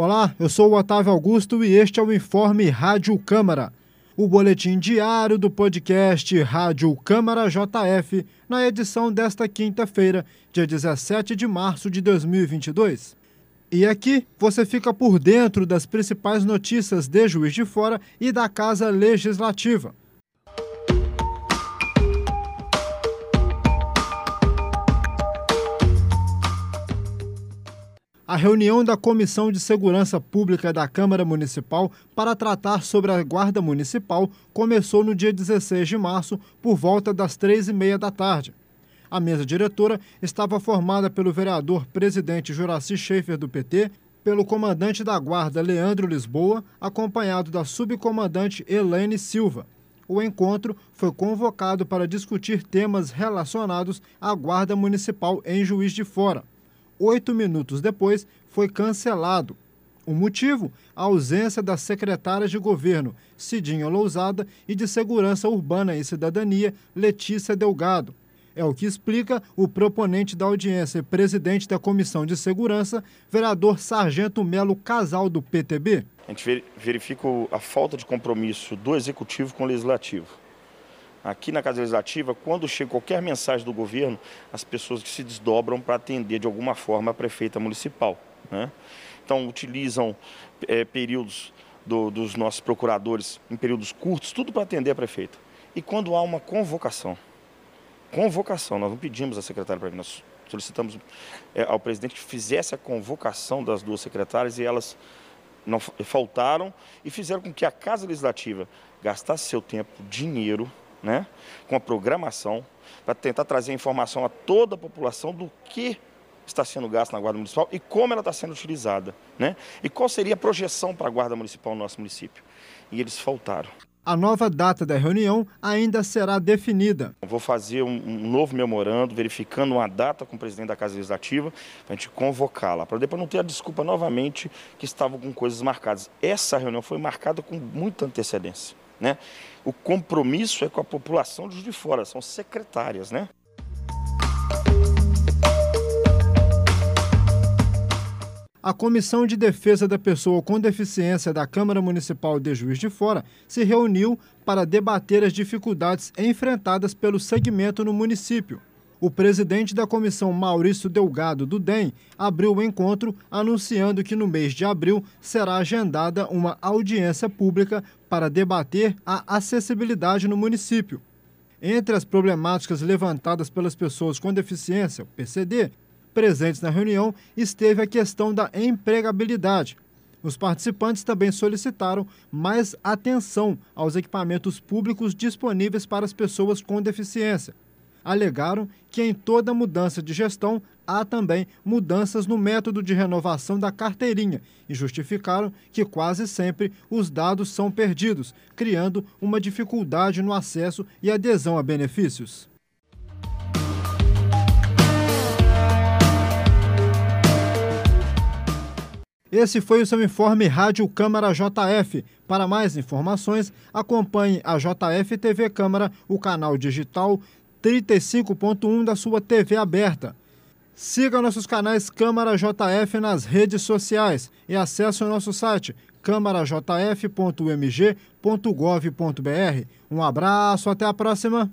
Olá, eu sou o Otávio Augusto e este é o Informe Rádio Câmara, o boletim diário do podcast Rádio Câmara JF, na edição desta quinta-feira, dia 17 de março de 2022. E aqui você fica por dentro das principais notícias de Juiz de Fora e da Casa Legislativa. A reunião da Comissão de Segurança Pública da Câmara Municipal para tratar sobre a Guarda Municipal começou no dia 16 de março, por volta das três e meia da tarde. A mesa diretora estava formada pelo vereador presidente Juraci Schaefer, do PT, pelo comandante da Guarda Leandro Lisboa, acompanhado da subcomandante Elaine Silva. O encontro foi convocado para discutir temas relacionados à Guarda Municipal em Juiz de Fora oito minutos depois, foi cancelado. O motivo? A ausência da secretária de governo, Cidinha Lousada, e de Segurança Urbana e Cidadania, Letícia Delgado. É o que explica o proponente da audiência e presidente da Comissão de Segurança, vereador Sargento Melo Casal, do PTB. A gente verifica a falta de compromisso do Executivo com o Legislativo aqui na Casa Legislativa, quando chega qualquer mensagem do governo, as pessoas que se desdobram para atender de alguma forma a prefeita municipal. Né? Então, utilizam é, períodos do, dos nossos procuradores em períodos curtos, tudo para atender a prefeita. E quando há uma convocação, convocação, nós não pedimos à secretária para vir, nós solicitamos é, ao presidente que fizesse a convocação das duas secretárias e elas não faltaram e fizeram com que a Casa Legislativa gastasse seu tempo, dinheiro, né, com a programação, para tentar trazer informação a toda a população do que está sendo gasto na Guarda Municipal e como ela está sendo utilizada. Né? E qual seria a projeção para a Guarda Municipal no nosso município. E eles faltaram. A nova data da reunião ainda será definida. Vou fazer um, um novo memorando, verificando uma data com o presidente da Casa Legislativa, para a gente convocá-la, para depois não ter a desculpa novamente que estavam com coisas marcadas. Essa reunião foi marcada com muita antecedência. Né? O compromisso é com a população de Fora, são secretárias. Né? A Comissão de Defesa da Pessoa com Deficiência da Câmara Municipal de Juiz de Fora se reuniu para debater as dificuldades enfrentadas pelo segmento no município o presidente da comissão, Maurício Delgado, do DEM, abriu o encontro anunciando que no mês de abril será agendada uma audiência pública para debater a acessibilidade no município. Entre as problemáticas levantadas pelas pessoas com deficiência, PCD, presentes na reunião, esteve a questão da empregabilidade. Os participantes também solicitaram mais atenção aos equipamentos públicos disponíveis para as pessoas com deficiência alegaram que em toda mudança de gestão há também mudanças no método de renovação da carteirinha e justificaram que quase sempre os dados são perdidos, criando uma dificuldade no acesso e adesão a benefícios. Esse foi o seu informe Rádio Câmara JF. Para mais informações, acompanhe a JF TV Câmara, o canal digital 35.1 da sua TV aberta. Siga nossos canais Câmara JF nas redes sociais e acesse o nosso site câmarajf.umg.gov.br. Um abraço, até a próxima!